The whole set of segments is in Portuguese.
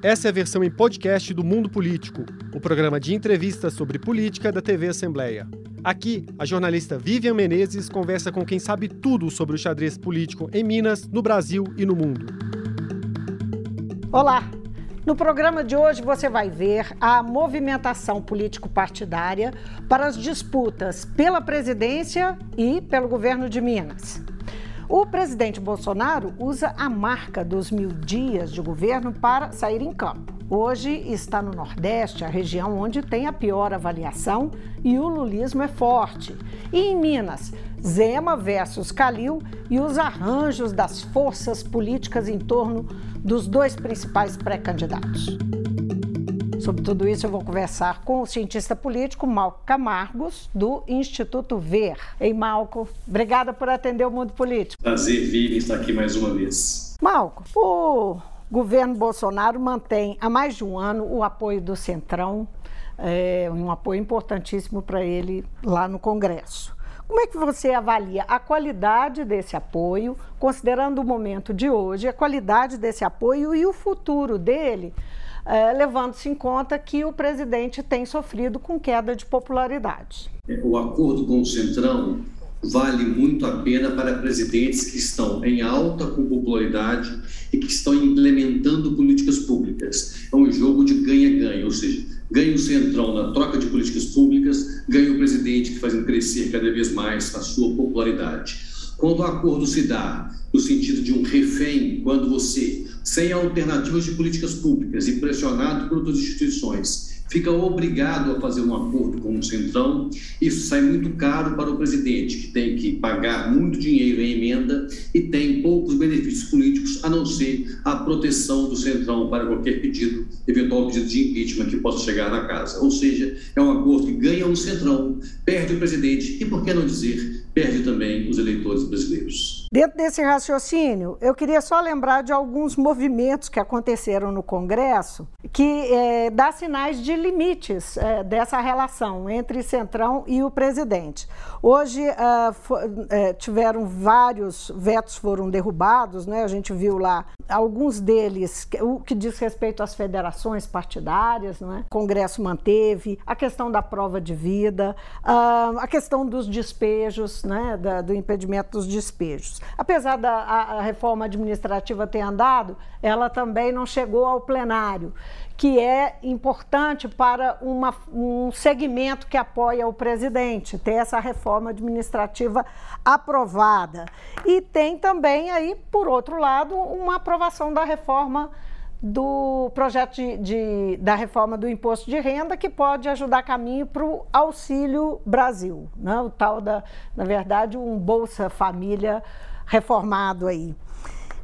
Essa é a versão em podcast do Mundo Político, o programa de entrevistas sobre política da TV Assembleia. Aqui, a jornalista Vivian Menezes conversa com quem sabe tudo sobre o xadrez político em Minas, no Brasil e no mundo. Olá! No programa de hoje você vai ver a movimentação político-partidária para as disputas pela presidência e pelo governo de Minas. O presidente Bolsonaro usa a marca dos mil dias de governo para sair em campo. Hoje está no Nordeste, a região onde tem a pior avaliação e o lulismo é forte. E em Minas, Zema versus Calil e os arranjos das forças políticas em torno dos dois principais pré-candidatos. Sobre tudo isso, eu vou conversar com o cientista político Malco Camargos, do Instituto Ver. Ei, Malco, obrigada por atender o mundo político. Prazer, Vivi, estar aqui mais uma vez. Malco, o governo Bolsonaro mantém há mais de um ano o apoio do Centrão, é, um apoio importantíssimo para ele lá no Congresso. Como é que você avalia a qualidade desse apoio, considerando o momento de hoje, a qualidade desse apoio e o futuro dele? É, levando-se em conta que o presidente tem sofrido com queda de popularidade. É, o acordo com o Centrão vale muito a pena para presidentes que estão em alta com popularidade e que estão implementando políticas públicas. É um jogo de ganha-ganha, ou seja, ganha o Centrão na troca de políticas públicas, ganha o presidente que fazendo crescer cada vez mais a sua popularidade. Quando o acordo se dá no sentido de um refém, quando você sem alternativas de políticas públicas e pressionado por outras instituições, fica obrigado a fazer um acordo com o Centrão. Isso sai muito caro para o presidente, que tem que pagar muito dinheiro em emenda e tem poucos benefícios políticos, a não ser a proteção do Centrão para qualquer pedido, eventual pedido de impeachment que possa chegar na casa. Ou seja, é um acordo que ganha o Centrão, perde o presidente e, por que não dizer, perde também os eleitores brasileiros. Dentro desse raciocínio, eu queria só lembrar de alguns movimentos que aconteceram no Congresso que é, dá sinais de limites é, dessa relação entre Centrão e o presidente. Hoje uh, for, é, tiveram vários vetos foram derrubados, né? A gente viu lá alguns deles, o que diz respeito às federações partidárias, não é? O Congresso manteve a questão da prova de vida, uh, a questão dos despejos, né? Da, do impedimento dos despejos. Apesar da a, a reforma administrativa ter andado, ela também não chegou ao plenário que é importante para uma, um segmento que apoia o presidente, ter essa reforma administrativa aprovada. E tem também aí, por outro lado, uma aprovação da reforma do projeto de, de, da reforma do imposto de renda que pode ajudar caminho para o Auxílio Brasil, né? o tal da, na verdade, um Bolsa Família reformado aí.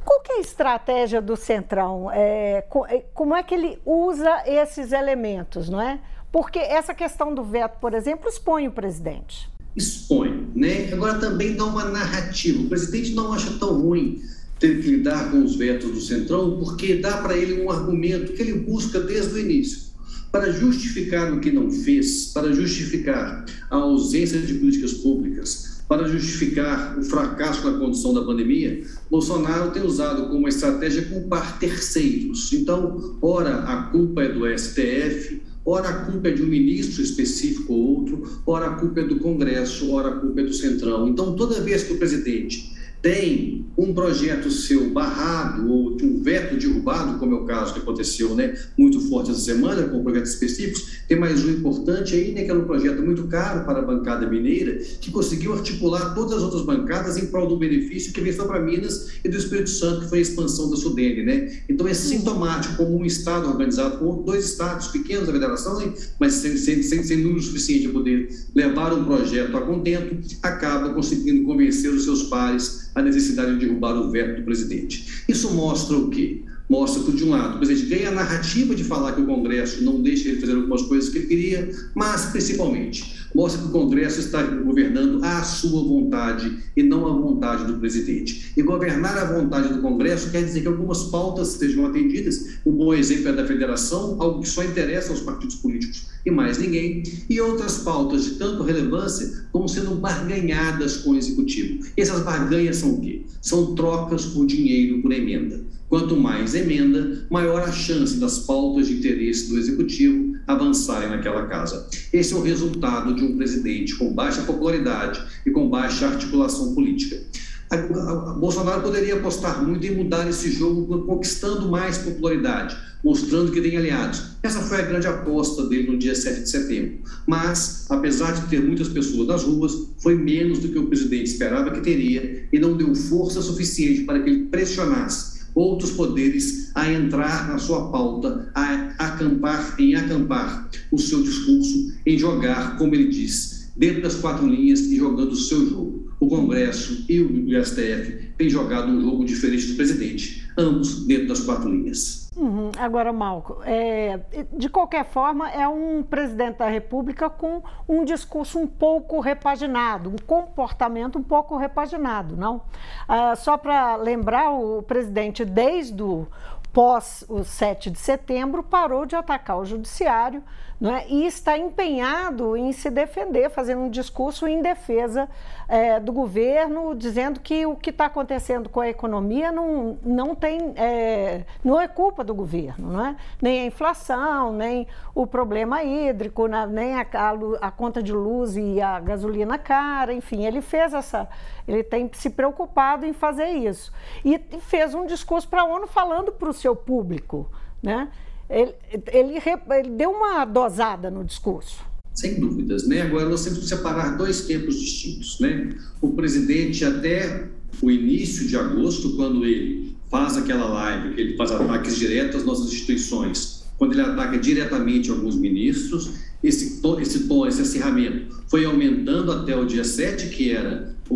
Qual que é a estratégia do Centrão? É, é, como é que ele usa esses elementos, não é? Porque essa questão do veto, por exemplo, expõe o presidente. Expõe, né? Agora também dá uma narrativa. O presidente não acha tão ruim ter que lidar com os vetos do Centrão, porque dá para ele um argumento que ele busca desde o início. Para justificar o que não fez, para justificar a ausência de políticas públicas, para justificar o fracasso na condução da pandemia, Bolsonaro tem usado como estratégia culpar terceiros. Então, ora a culpa é do STF, ora a culpa é de um ministro específico ou outro, ora a culpa é do Congresso, ora a culpa é do Centrão. Então, toda vez que o presidente tem um projeto seu barrado ou de um veto derrubado, como é o caso que aconteceu né, muito forte essa semana, com projetos específicos, tem mais um importante aí, né, que era um projeto muito caro para a bancada mineira, que conseguiu articular todas as outras bancadas em prol do benefício que veio só para Minas e do Espírito Santo, que foi a expansão da Sudene. Né? Então é sintomático como um Estado organizado com dois Estados pequenos da federação, né, mas sem, sem, sem, sem número suficiente para poder levar um projeto a contento, acaba conseguindo convencer os seus pares a necessidade de derrubar o veto do presidente. Isso mostra o quê? Mostra que, de um lado, o presidente ganha a narrativa de falar que o Congresso não deixa ele fazer algumas coisas que ele queria, mas, principalmente, mostra que o Congresso está governando à sua vontade e não à vontade do presidente. E governar à vontade do Congresso quer dizer que algumas pautas sejam atendidas. Um bom exemplo é da federação, algo que só interessa aos partidos políticos e mais ninguém, e outras pautas de tanto relevância como sendo barganhadas com o executivo. E essas barganhas são o quê? São trocas por dinheiro, por emenda. Quanto mais emenda, maior a chance das pautas de interesse do executivo avançarem naquela casa. Esse é o resultado de um presidente com baixa popularidade e com baixa articulação política. A, a, a Bolsonaro poderia apostar muito em mudar esse jogo, conquistando mais popularidade, mostrando que tem aliados. Essa foi a grande aposta dele no dia 7 de setembro. Mas, apesar de ter muitas pessoas nas ruas, foi menos do que o presidente esperava que teria e não deu força suficiente para que ele pressionasse outros poderes a entrar na sua pauta, a acampar, em acampar o seu discurso, em jogar, como ele diz, dentro das quatro linhas e jogando o seu jogo. O Congresso e o STF têm jogado um jogo diferente do presidente, ambos dentro das quatro linhas. Uhum. Agora, Malco, é, de qualquer forma, é um presidente da República com um discurso um pouco repaginado, um comportamento um pouco repaginado, não? Ah, só para lembrar, o presidente, desde o pós o 7 de setembro, parou de atacar o judiciário é? e está empenhado em se defender, fazendo um discurso em defesa é, do governo, dizendo que o que está acontecendo com a economia não, não tem, é, não é culpa do governo, não é? nem a inflação, nem o problema hídrico, né? nem a, a, a conta de luz e a gasolina cara, enfim, ele fez essa, ele tem se preocupado em fazer isso. E fez um discurso para a ONU falando para o seu público, né? Ele, ele, ele deu uma dosada no discurso. Sem dúvidas, né? Agora nós temos que separar dois tempos distintos, né? O presidente até o início de agosto, quando ele faz aquela live, que ele faz ataques diretos às nossas instituições, quando ele ataca diretamente alguns ministros, esse tom, esse tom, esse acirramento foi aumentando até o dia 7, que era o,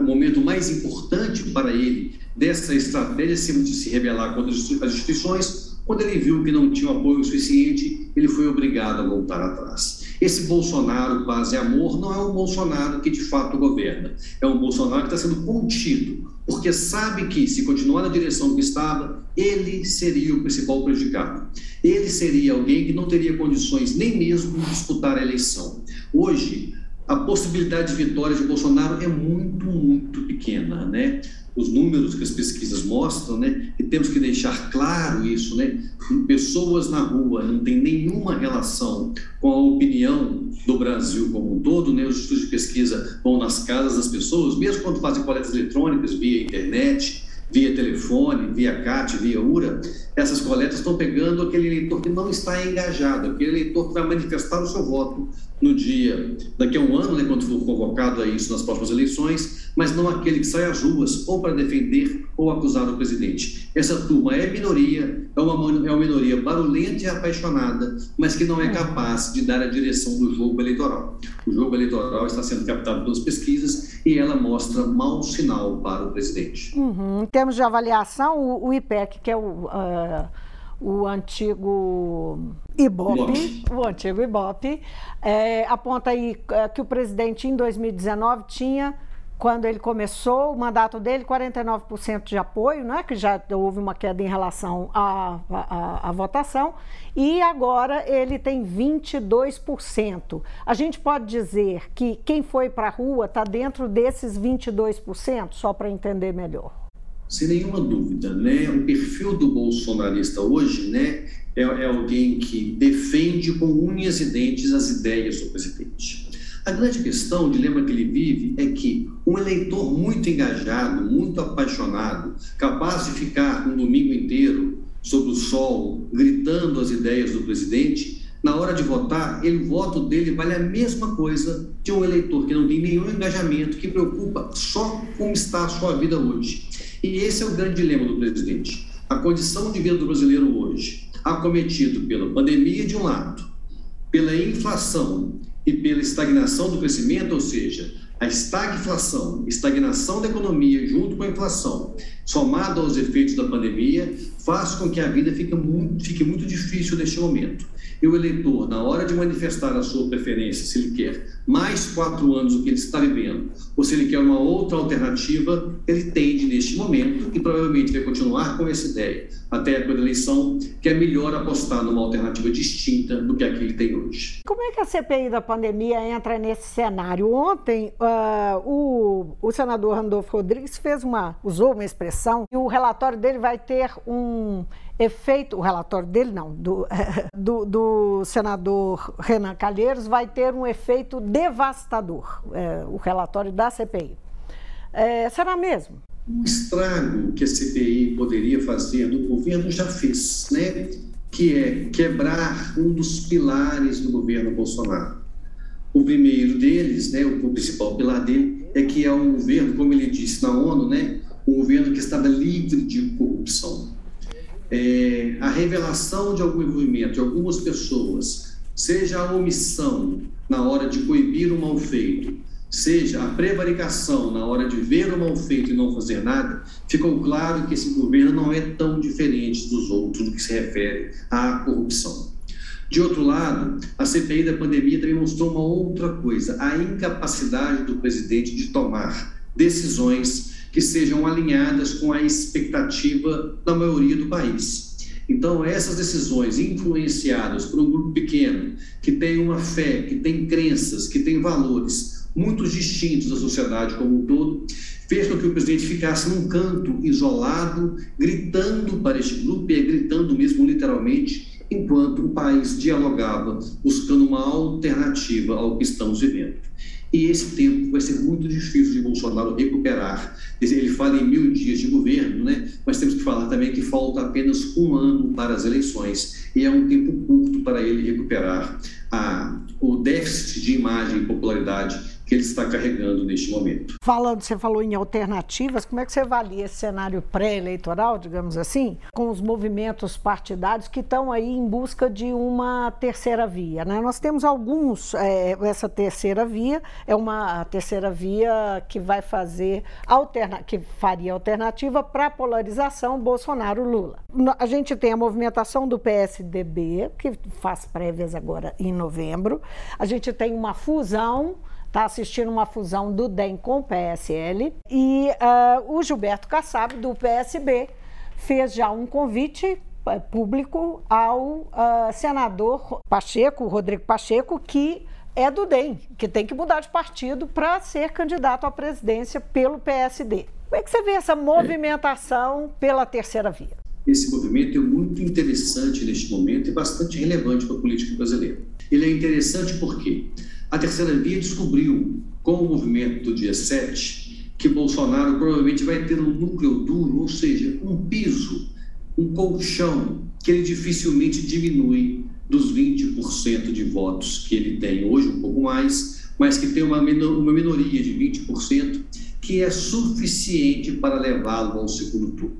o momento mais importante para ele dessa estratégia de se rebelar contra as instituições. Quando ele viu que não tinha apoio suficiente, ele foi obrigado a voltar atrás. Esse Bolsonaro, paz e amor, não é um Bolsonaro que de fato governa. É um Bolsonaro que está sendo contido, porque sabe que, se continuar na direção que estava, ele seria o principal prejudicado. Ele seria alguém que não teria condições nem mesmo de disputar a eleição. Hoje, a possibilidade de vitória de Bolsonaro é muito, muito pequena, né? Os números que as pesquisas mostram, né? E temos que deixar claro isso, né? Pessoas na rua não tem nenhuma relação com a opinião do Brasil como um todo, né? Os estudos de pesquisa vão nas casas das pessoas, mesmo quando fazem coletas eletrônicas via internet, via telefone, via CAT, via URA, essas coletas estão pegando aquele eleitor que não está engajado, aquele eleitor que vai manifestar o seu voto no dia, daqui a um ano, né, quando for convocado a isso nas próximas eleições, mas não aquele que sai às ruas ou para defender ou acusar o presidente. Essa turma é minoria, é uma, é uma minoria barulhenta e apaixonada, mas que não é capaz de dar a direção do jogo eleitoral. O jogo eleitoral está sendo captado pelas pesquisas e ela mostra mau sinal para o presidente. Uhum. Em termos de avaliação, o, o IPEC, que é o. Uh o antigo Ibope, o antigo Ibope, é, aponta aí é, que o presidente em 2019 tinha, quando ele começou o mandato dele, 49% de apoio, não é que já houve uma queda em relação à, à, à votação, e agora ele tem 22%. A gente pode dizer que quem foi para a rua está dentro desses 22%, só para entender melhor sem nenhuma dúvida, né? O perfil do bolsonarista hoje, né, é, é, alguém que defende com unhas e dentes as ideias do presidente. A grande questão, o dilema que ele vive, é que um eleitor muito engajado, muito apaixonado, capaz de ficar um domingo inteiro sob o sol, gritando as ideias do presidente, na hora de votar, ele, o voto dele vale a mesma coisa de um eleitor que não tem nenhum engajamento, que preocupa só como está a sua vida hoje. E esse é o grande dilema do presidente. A condição de vida do brasileiro hoje, acometido pela pandemia de um lado, pela inflação e pela estagnação do crescimento, ou seja, a estagflação, estagnação da economia junto com a inflação, somado aos efeitos da pandemia, faz com que a vida fique muito, fique muito difícil neste momento. E o eleitor, na hora de manifestar a sua preferência, se ele quer mais quatro anos do que ele está vivendo, ou se ele quer uma outra alternativa, ele tende neste momento, e provavelmente vai continuar com essa ideia até a época da eleição, que é melhor apostar numa alternativa distinta do que a que ele tem hoje. Como é que a CPI da pandemia entra nesse cenário? Ontem, uh, o, o senador Randolfo Rodrigues fez uma, usou uma expressão e o relatório dele vai ter um efeito, o relatório dele não, do, do, do senador Renan Calheiros vai ter um efeito devastador, é, o relatório da CPI. É, será mesmo? O estrago que a CPI poderia fazer no governo já fez, né? que é quebrar um dos pilares do governo Bolsonaro. O primeiro deles, né, o principal pilar dele, é que é um governo, como ele disse na ONU, né, um governo que estava livre de corrupção. É, a revelação de algum envolvimento de algumas pessoas, seja a omissão na hora de coibir um mal feito, seja a prevaricação na hora de ver o mal feito e não fazer nada, ficou claro que esse governo não é tão diferente dos outros no que se refere à corrupção. De outro lado, a CPI da pandemia também mostrou uma outra coisa: a incapacidade do presidente de tomar decisões que sejam alinhadas com a expectativa da maioria do país. Então, essas decisões influenciadas por um grupo pequeno, que tem uma fé, que tem crenças, que tem valores muito distintos da sociedade como um todo, fez com que o presidente ficasse num canto isolado, gritando para este grupo, e gritando mesmo literalmente, enquanto o país dialogava, buscando uma alternativa ao que estamos vivendo. E esse tempo vai ser muito difícil de Bolsonaro recuperar. Ele fala em mil dias de governo, né? mas temos que falar também que falta apenas um ano para as eleições. E é um tempo curto para ele recuperar a, o déficit de imagem e popularidade que ele está carregando neste momento. Falando, você falou em alternativas, como é que você avalia esse cenário pré-eleitoral, digamos assim, com os movimentos partidários que estão aí em busca de uma terceira via? Né? Nós temos alguns, é, essa terceira via é uma terceira via que vai fazer alterna, que faria alternativa para a polarização Bolsonaro-Lula. A gente tem a movimentação do PSDB, que faz prévias agora em novembro. A gente tem uma fusão está assistindo uma fusão do DEM com o PSL e uh, o Gilberto Kassab, do PSB, fez já um convite uh, público ao uh, senador Pacheco, Rodrigo Pacheco, que é do DEM, que tem que mudar de partido para ser candidato à presidência pelo PSD. Como é que você vê essa movimentação pela terceira via? Esse movimento é muito interessante neste momento e bastante relevante para a política brasileira. Ele é interessante porque a terceira via descobriu, com o movimento do dia 7, que Bolsonaro provavelmente vai ter um núcleo duro, ou seja, um piso, um colchão, que ele dificilmente diminui dos 20% de votos que ele tem hoje, um pouco mais, mas que tem uma, minoria de 20%, que é suficiente para levá-lo ao segundo turno.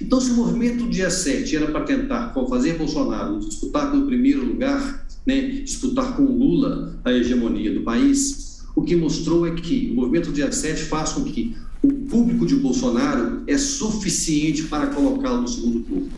Então, se o movimento do dia 7 era para tentar fazer Bolsonaro disputar pelo primeiro lugar, né, disputar com Lula a hegemonia do país, o que mostrou é que o movimento dia 7 faz com que o público de Bolsonaro é suficiente para colocá-lo no segundo turno.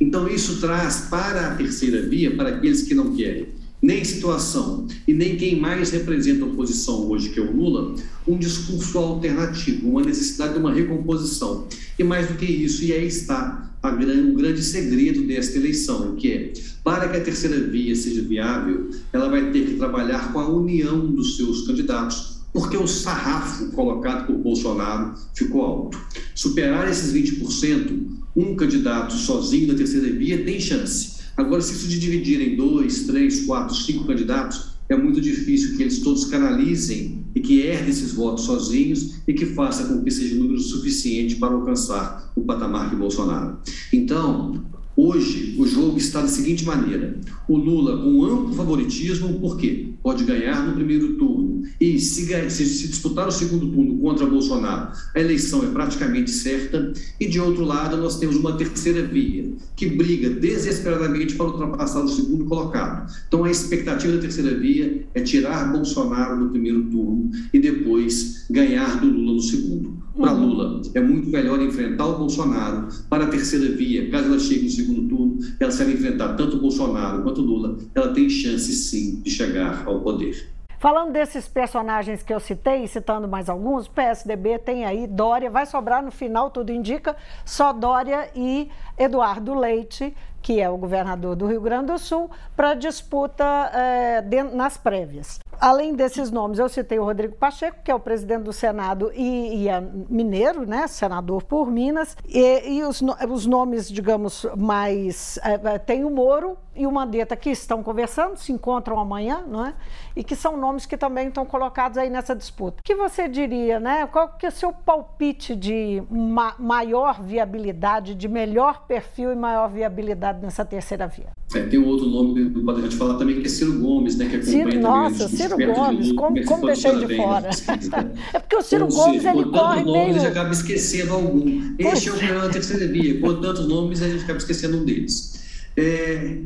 Então, isso traz para a terceira via, para aqueles que não querem nem situação e nem quem mais representa a oposição hoje, que é o Lula, um discurso alternativo, uma necessidade de uma recomposição. E mais do que isso, e aí está grande, o grande segredo desta eleição, que é, para que a terceira via seja viável, ela vai ter que trabalhar com a união dos seus candidatos, porque o sarrafo colocado por Bolsonaro ficou alto. Superar esses 20%, um candidato sozinho da terceira via tem chance. Agora, se isso de dividir em dois, três, quatro, cinco candidatos, é muito difícil que eles todos canalizem e que herdem esses votos sozinhos e que faça com que seja número suficiente para alcançar o patamar de Bolsonaro. Então, hoje o jogo está da seguinte maneira: o Lula com amplo favoritismo, por quê? Pode ganhar no primeiro turno e se, se, se disputar o segundo turno contra Bolsonaro, a eleição é praticamente certa. E de outro lado, nós temos uma terceira via que briga desesperadamente para ultrapassar o segundo colocado. Então, a expectativa da terceira via é tirar Bolsonaro no primeiro turno e depois ganhar do Lula no segundo. Para. Lula, é muito melhor enfrentar o Bolsonaro. Para a terceira via, caso ela chegue no segundo turno, ela se ela enfrentar tanto o Bolsonaro quanto o Lula, ela tem chance sim de chegar ao poder. Falando desses personagens que eu citei, citando mais alguns, PSDB tem aí Dória, vai sobrar no final, tudo indica, só Dória e Eduardo Leite que é o governador do Rio Grande do Sul, para disputa é, nas prévias. Além desses nomes, eu citei o Rodrigo Pacheco, que é o presidente do Senado e, e é mineiro, né, senador por Minas, e, e os, os, nomes, digamos, mais... É, tem o Moro e o Mandetta, que estão conversando, se encontram amanhã, não é? e que são nomes que também estão colocados aí nessa disputa. O que você diria, né? Qual que é o seu palpite de ma maior viabilidade, de melhor perfil e maior viabilidade nessa terceira via? É, tem um outro nome que pode a gente falar também, que é Ciro Gomes, né? Que acompanha Ciro, nossa, Ciro Gomes, de como, como deixei de fora? é porque o Ciro Gomes, ele corre nomes, meio... gente acaba esquecendo algum. Este é o problema da terceira via. Por tantos nomes, a gente acaba esquecendo um deles. É,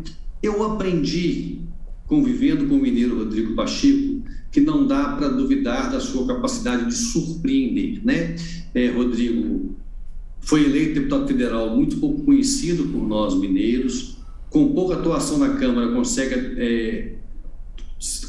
eu aprendi convivendo com o mineiro Rodrigo Pacheco, que não dá para duvidar da sua capacidade de surpreender, né? É, Rodrigo foi eleito deputado federal muito pouco conhecido por nós mineiros, com pouca atuação na Câmara, consegue é,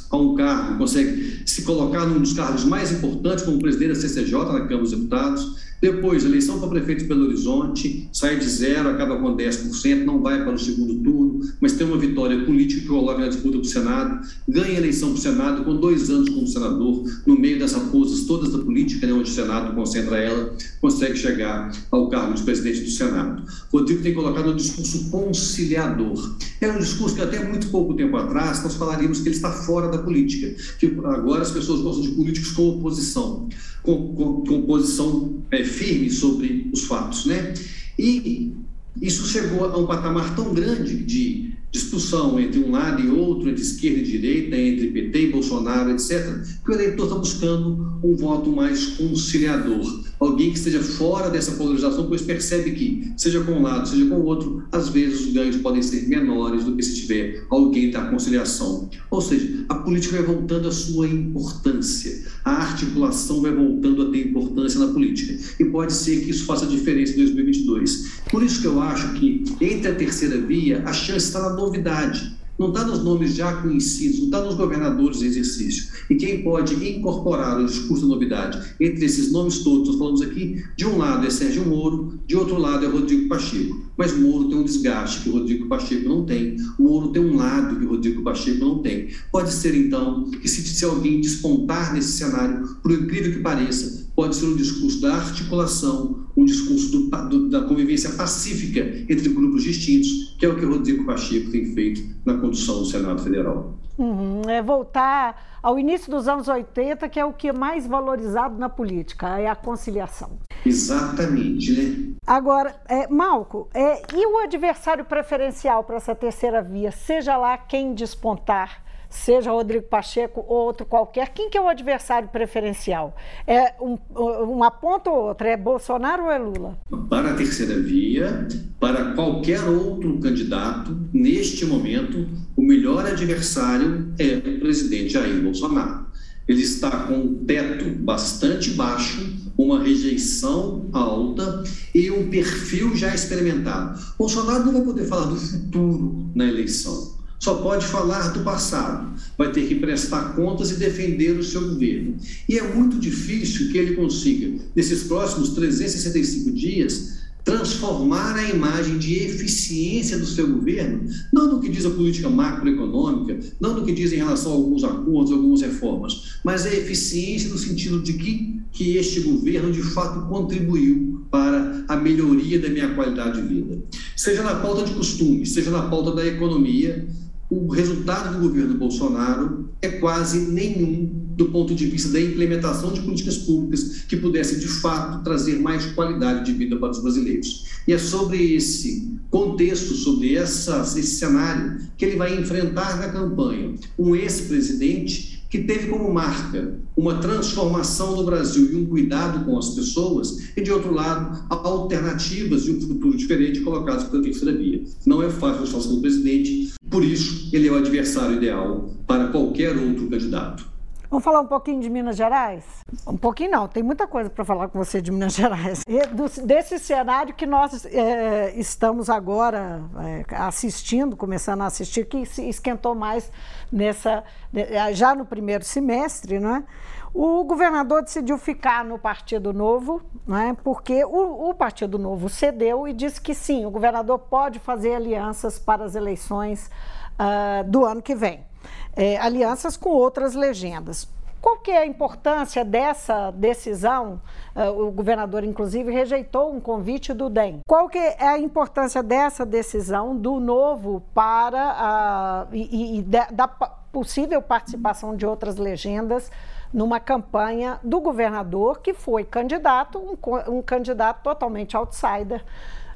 a um cargo, consegue se colocar num dos cargos mais importantes como presidente da CCJ na Câmara dos Deputados, depois, eleição para prefeito de Belo Horizonte, sai de zero, acaba com 10%, não vai para o segundo turno, mas tem uma vitória política que coloca na disputa do Senado, ganha a eleição para o Senado com dois anos como senador, no meio das raposas todas da política, né, onde o Senado concentra ela, consegue chegar ao cargo de presidente do Senado. Rodrigo tem colocado um discurso conciliador. É um discurso que até muito pouco tempo atrás nós falaríamos que ele está fora da política, que agora as pessoas gostam de políticos com oposição com, com, com posição é, firme sobre os fatos, né? E isso chegou a um patamar tão grande de discussão entre um lado e outro, entre esquerda e direita, entre PT e Bolsonaro, etc., que o eleitor está buscando um voto mais conciliador, alguém que esteja fora dessa polarização, pois percebe que, seja com um lado, seja com o outro, às vezes os ganhos podem ser menores do que se tiver alguém da conciliação. Ou seja, a política vai voltando à sua importância, a articulação vai voltando a ter importância na política. E pode ser que isso faça diferença em 2022. Por isso que eu acho que, entre a terceira via, a chance está na novidade não está nos nomes já conhecidos, não está nos governadores em exercício. E quem pode incorporar o discurso da novidade entre esses nomes todos, nós falamos aqui, de um lado é Sérgio Moro, de outro lado é Rodrigo Pacheco. Mas Moro tem um desgaste que o Rodrigo Pacheco não tem. Moro tem um lado que o Rodrigo Pacheco não tem. Pode ser, então, que se, se alguém despontar nesse cenário, por incrível que pareça, pode ser um discurso da articulação, um discurso do, do, da convivência pacífica entre grupos distintos, que é o que o Rodrigo Pacheco tem feito na condução do Senado Federal. Uhum, é voltar ao início dos anos 80, que é o que é mais valorizado na política, é a conciliação. Exatamente, né? Agora, é, Malco, é, e o adversário preferencial para essa terceira via, seja lá quem despontar, seja Rodrigo Pacheco ou outro qualquer, quem que é o adversário preferencial? É um, uma ponta ou outra? É Bolsonaro ou é Lula? Para a terceira via, para qualquer outro candidato, neste momento, o melhor adversário é o presidente Jair Bolsonaro. Ele está com um teto bastante baixo, uma rejeição alta e um perfil já experimentado. Bolsonaro não vai poder falar do futuro na eleição só pode falar do passado, vai ter que prestar contas e defender o seu governo. E é muito difícil que ele consiga, nesses próximos 365 dias, transformar a imagem de eficiência do seu governo, não no que diz a política macroeconômica, não no que diz em relação a alguns acordos, algumas reformas, mas a eficiência no sentido de que, que este governo de fato contribuiu para a melhoria da minha qualidade de vida. Seja na pauta de costumes, seja na pauta da economia, o resultado do governo Bolsonaro é quase nenhum do ponto de vista da implementação de políticas públicas que pudessem, de fato, trazer mais qualidade de vida para os brasileiros. E é sobre esse contexto, sobre essa, esse cenário, que ele vai enfrentar na campanha um ex-presidente que teve como marca uma transformação no Brasil e um cuidado com as pessoas, e de outro lado, alternativas de um futuro diferente colocadas pela terceira via. Não é fácil a situação do presidente, por isso ele é o adversário ideal para qualquer outro candidato. Vamos falar um pouquinho de Minas Gerais? Um pouquinho não, tem muita coisa para falar com você de Minas Gerais. Do, desse cenário que nós é, estamos agora é, assistindo, começando a assistir, que se esquentou mais nessa, já no primeiro semestre, não é? O governador decidiu ficar no Partido Novo, né, porque o, o, Partido Novo cedeu e disse que sim, o governador pode fazer alianças para as eleições uh, do ano que vem. É, alianças com outras legendas. Qual que é a importância dessa decisão? Uh, o governador, inclusive, rejeitou um convite do DEM. Qual que é a importância dessa decisão do novo para e, e da, da possível participação de outras legendas numa campanha do governador que foi candidato, um, um candidato totalmente outsider,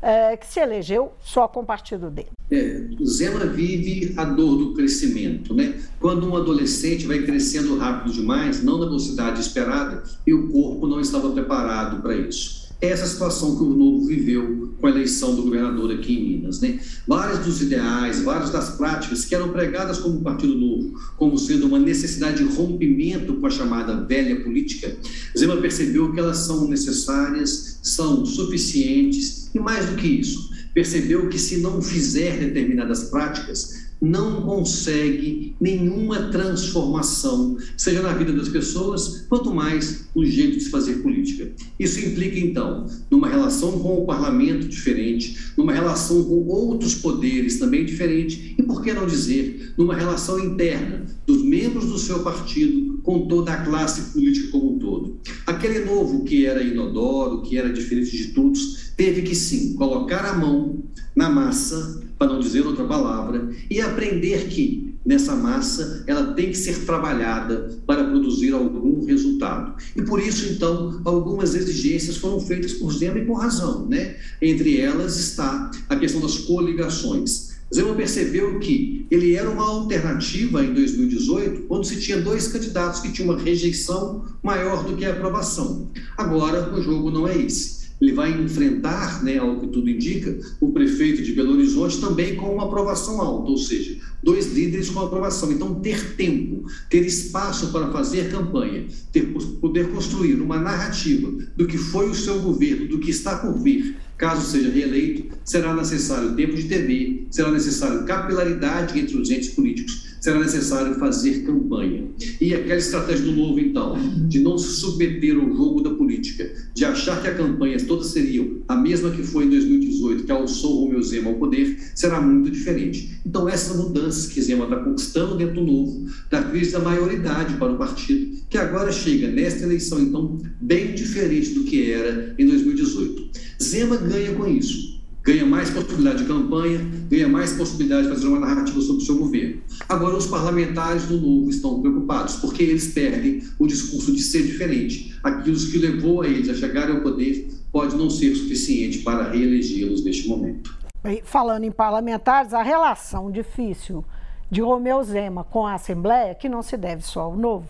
é, que se elegeu só com o partido dele. É, Zema vive a dor do crescimento. Né? Quando um adolescente vai crescendo rápido demais, não na velocidade esperada, e o corpo não estava preparado para isso essa situação que o Novo viveu com a eleição do governador aqui em Minas. Né? Vários dos ideais, várias das práticas que eram pregadas como Partido Novo, como sendo uma necessidade de rompimento com a chamada velha política, Zema percebeu que elas são necessárias, são suficientes e mais do que isso, percebeu que se não fizer determinadas práticas, não consegue nenhuma transformação, seja na vida das pessoas, quanto mais no jeito de se fazer política. Isso implica, então, numa relação com o parlamento diferente, numa relação com outros poderes também diferente, e por que não dizer, numa relação interna dos membros do seu partido com toda a classe política como um todo. Aquele novo que era inodoro, que era diferente de todos, teve que sim colocar a mão na massa para não dizer outra palavra, e aprender que nessa massa ela tem que ser trabalhada para produzir algum resultado. E por isso, então, algumas exigências foram feitas por Zema e com razão. Né? Entre elas está a questão das coligações. Zema percebeu que ele era uma alternativa em 2018, quando se tinha dois candidatos que tinham uma rejeição maior do que a aprovação. Agora, o jogo não é esse ele vai enfrentar, né, ao que tudo indica, o prefeito de Belo Horizonte também com uma aprovação alta, ou seja, dois líderes com aprovação. Então, ter tempo, ter espaço para fazer campanha, ter, poder construir uma narrativa do que foi o seu governo, do que está por vir, caso seja reeleito, será necessário tempo de TV, será necessário capilaridade entre os entes políticos será necessário fazer campanha. E aquela estratégia do novo, então, de não se submeter ao jogo da política, de achar que a campanha todas seriam a mesma que foi em 2018, que alçou Romeu Zema ao poder, será muito diferente. Então, essas mudanças que Zema está conquistando dentro do novo, da crise da maioridade para o partido, que agora chega nesta eleição, então, bem diferente do que era em 2018. Zema ganha com isso ganha mais possibilidade de campanha, ganha mais possibilidade de fazer uma narrativa sobre o seu governo. Agora, os parlamentares do Novo estão preocupados, porque eles perdem o discurso de ser diferente. Aquilo que levou a eles a chegarem ao poder pode não ser suficiente para reelegê-los neste momento. Falando em parlamentares, a relação difícil de Romeu Zema com a Assembleia, que não se deve só ao Novo,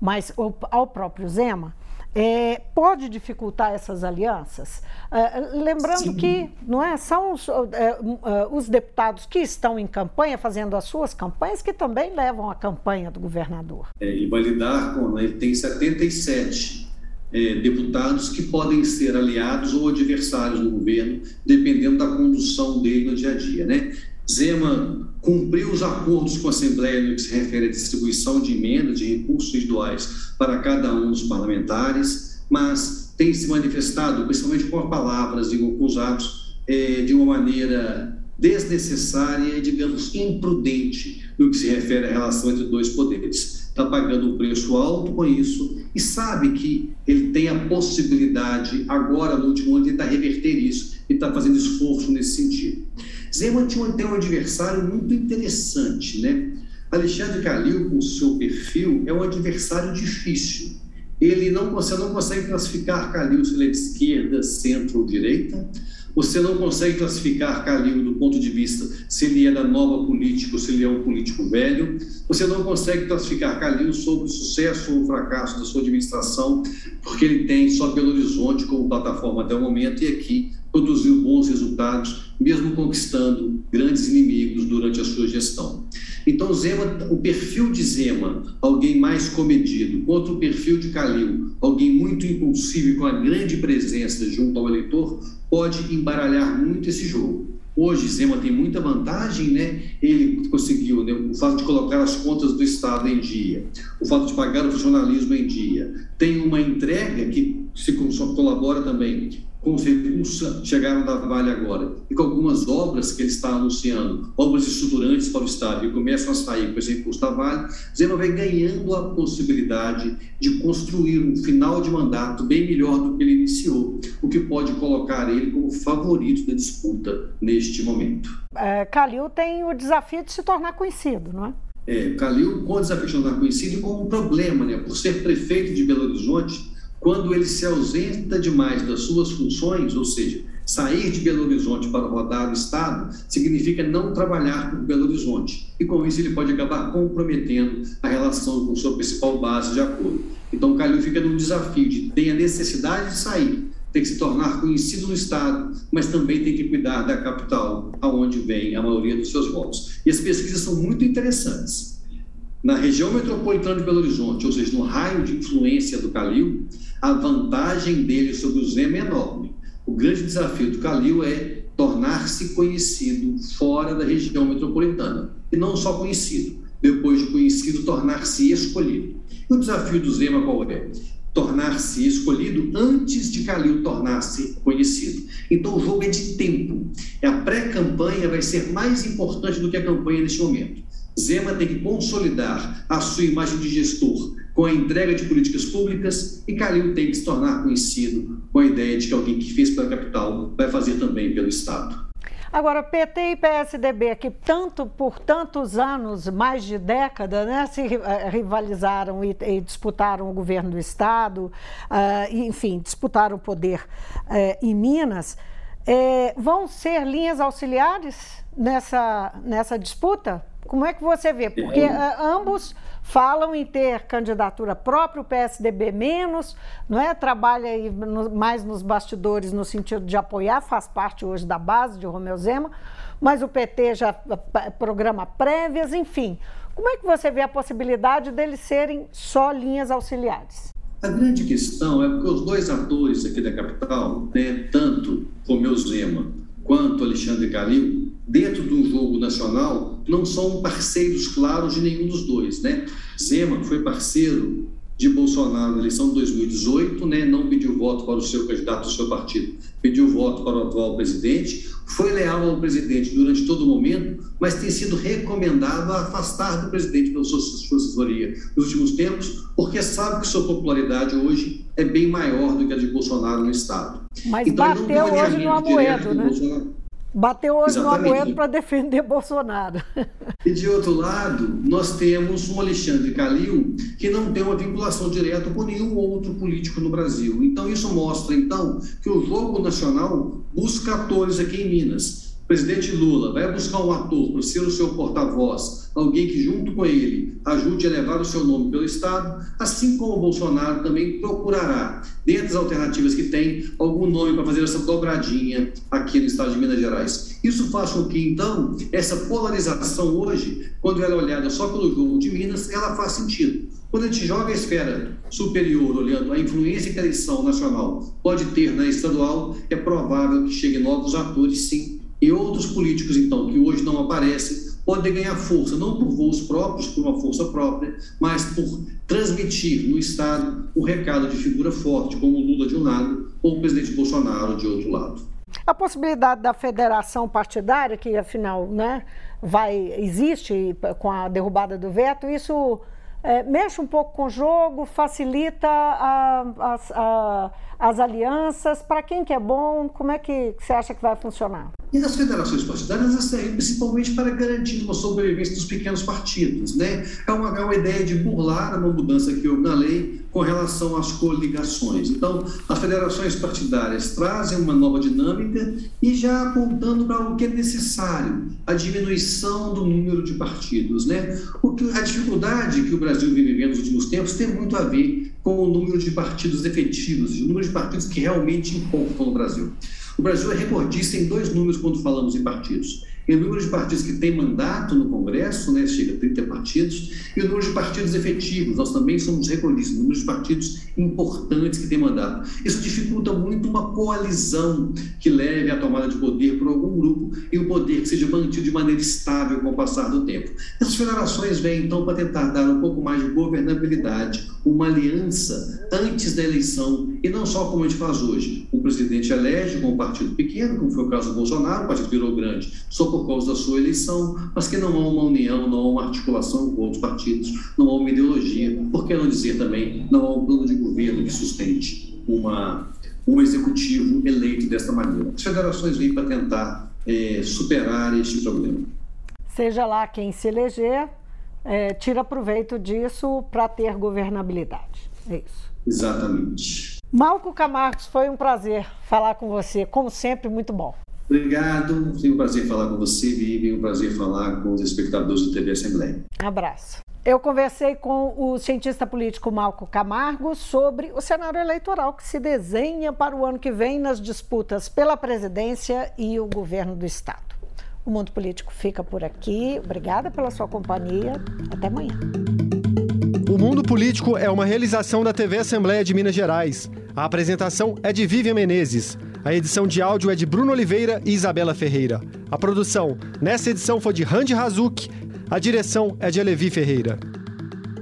mas ao próprio Zema, é, pode dificultar essas alianças? É, lembrando Sim. que não é, são os, é, os, deputados que estão em campanha, fazendo as suas campanhas, que também levam a campanha do governador. É, ele vai lidar com, né, ele tem 77 é, deputados que podem ser aliados ou adversários do governo, dependendo da condução dele no dia a dia. Né? Zema cumpriu os acordos com a Assembleia no que se refere à distribuição de emendas de recursos residuais para cada um dos parlamentares, mas tem se manifestado, principalmente com palavras, digo, com os atos, de uma maneira desnecessária e, digamos, imprudente no que se refere à relação entre dois poderes. Está pagando um preço alto com isso e sabe que ele tem a possibilidade, agora no último ano, de tentar reverter isso e está fazendo esforço nesse sentido. Zema tinha tem um adversário muito interessante, né? Alexandre Calil, com o seu perfil, é um adversário difícil. Ele não, você não consegue classificar Calil se ele é de esquerda, centro ou direita. Você não consegue classificar Calil do ponto de vista se ele é da nova política ou se ele é um político velho. Você não consegue classificar Calil sobre o sucesso ou o fracasso da sua administração, porque ele tem só Belo Horizonte como plataforma até o momento e aqui produziu bons resultados, mesmo conquistando grandes inimigos durante a sua gestão. Então, Zema, o perfil de Zema, alguém mais comedido, contra o perfil de Calil, alguém muito impulsivo e com a grande presença junto ao eleitor, pode embaralhar muito esse jogo. Hoje, Zema tem muita vantagem, né? Ele conseguiu né? o fato de colocar as contas do Estado em dia, o fato de pagar o funcionalismo em dia. Tem uma entrega que se colabora também com os recursos chegaram da Vale agora e com algumas obras que ele está anunciando, obras estruturantes para o Estado, que começam a sair com esse recurso da Vale, Zema vai ganhando a possibilidade de construir um final de mandato bem melhor do que ele iniciou, o que pode colocar ele como favorito da disputa neste momento. É, Calil tem o desafio de se tornar conhecido, não é? É, Calil com o desafio de se tornar conhecido e com um problema, né? Por ser prefeito de Belo Horizonte, quando ele se ausenta demais das suas funções, ou seja, sair de Belo Horizonte para rodar o Estado, significa não trabalhar por Belo Horizonte. E com isso ele pode acabar comprometendo a relação com sua principal base de apoio. Então, o Calil fica num desafio de ter a necessidade de sair, tem que se tornar conhecido no Estado, mas também tem que cuidar da capital, aonde vem a maioria dos seus votos. E as pesquisas são muito interessantes. Na região metropolitana de Belo Horizonte, ou seja, no raio de influência do Calil, a vantagem dele sobre o Zema é enorme. O grande desafio do Calil é tornar-se conhecido fora da região metropolitana. E não só conhecido, depois de conhecido, tornar-se escolhido. E o desafio do Zema qual é? Tornar-se escolhido antes de Calil tornar-se conhecido. Então o jogo é de tempo. A pré-campanha vai ser mais importante do que a campanha neste momento. Zema tem que consolidar a sua imagem de gestor com a entrega de políticas públicas e Calil tem que se tornar conhecido com a ideia de que alguém que fez pela capital vai fazer também pelo Estado. Agora, PT e PSDB, que tanto por tantos anos, mais de década, né, se eh, rivalizaram e, e disputaram o governo do Estado, uh, enfim, disputaram o poder uh, em Minas, uh, vão ser linhas auxiliares nessa, nessa disputa? Como é que você vê? Porque uh, ambos falam em ter candidatura própria, o PSDB menos, não é? Trabalha aí no, mais nos bastidores no sentido de apoiar, faz parte hoje da base de Romeu Zema, mas o PT já programa prévias, enfim. Como é que você vê a possibilidade deles serem só linhas auxiliares? A grande questão é porque os dois atores aqui da capital, né, tanto Romeu Zema quanto Alexandre Calil, dentro do jogo nacional, não são parceiros claros de nenhum dos dois. Né? Zema foi parceiro de Bolsonaro na eleição de 2018, né? não pediu voto para o seu candidato do seu partido, pediu voto para o atual presidente, foi leal ao presidente durante todo o momento, mas tem sido recomendado a afastar do presidente pela sua, sua assessoria nos últimos tempos, porque sabe que sua popularidade hoje é bem maior do que a de Bolsonaro no Estado. Mas então, bateu hoje no Amoedo, né? Bolsonaro. Bateu hoje Exatamente. no Amoedo para defender Bolsonaro. E de outro lado, nós temos um Alexandre Calil que não tem uma vinculação direta com nenhum outro político no Brasil. Então isso mostra então que o jogo nacional busca atores aqui em Minas presidente Lula vai buscar um ator para ser o seu porta-voz, alguém que, junto com ele, ajude a levar o seu nome pelo Estado, assim como o Bolsonaro também procurará, dentro das alternativas que tem, algum nome para fazer essa dobradinha aqui no Estado de Minas Gerais. Isso faz com que, então, essa polarização hoje, quando ela é olhada só pelo jogo de Minas, ela faz sentido. Quando a gente joga a esfera superior, olhando a influência que a eleição nacional pode ter na estadual, é provável que cheguem novos atores, sim, e outros políticos, então, que hoje não aparecem, podem ganhar força, não por voos próprios, por uma força própria, mas por transmitir no Estado o recado de figura forte, como Lula de um lado ou o presidente Bolsonaro de outro lado. A possibilidade da federação partidária, que afinal né, vai, existe com a derrubada do veto, isso é, mexe um pouco com o jogo, facilita a, a, a, as alianças. Para quem que é bom, como é que você acha que vai funcionar? E as federações partidárias servem principalmente para garantir uma sobrevivência dos pequenos partidos. Né? É, uma, é uma ideia de burlar uma mudança que houve na lei com relação às coligações. Então, as federações partidárias trazem uma nova dinâmica e já apontando para o que é necessário, a diminuição do número de partidos. Né? O que, a dificuldade que o Brasil vivendo nos últimos tempos tem muito a ver com o número de partidos efetivos, o número de partidos que realmente importam no Brasil. O Brasil é recordista em dois números quando falamos em partidos. e o número de partidos que tem mandato no Congresso, né, chega a 30 partidos, e o número de partidos efetivos, nós também somos recordistas, número de partidos importantes que têm mandato. Isso dificulta muito uma coalizão que leve à tomada de poder por algum grupo e o poder que seja mantido de maneira estável com o passar do tempo. Essas federações vêm, então, para tentar dar um pouco mais de governabilidade, uma aliança antes da eleição, e não só como a gente faz hoje. O presidente elege com um partido pequeno, como foi o caso do Bolsonaro, o partido virou grande, só por causa da sua eleição, mas que não há uma união, não há uma articulação com outros partidos, não há uma ideologia, por que não dizer também, não há um plano de governo que sustente uma, um executivo eleito desta maneira. As federações vêm para tentar é, superar este problema. Seja lá quem se eleger, é, tira proveito disso para ter governabilidade. É isso. Exatamente. Malco Camargos, foi um prazer falar com você. Como sempre, muito bom. Obrigado. Foi um prazer falar com você, Vivi. Um prazer falar com os espectadores do TV Assembleia. Abraço. Eu conversei com o cientista político Malco Camargo sobre o cenário eleitoral que se desenha para o ano que vem nas disputas pela presidência e o governo do Estado. O Mundo Político fica por aqui. Obrigada pela sua companhia. Até amanhã. O Mundo Político é uma realização da TV Assembleia de Minas Gerais. A apresentação é de Vivian Menezes. A edição de áudio é de Bruno Oliveira e Isabela Ferreira. A produção nessa edição foi de Randy Razuk. A direção é de Alevi Ferreira.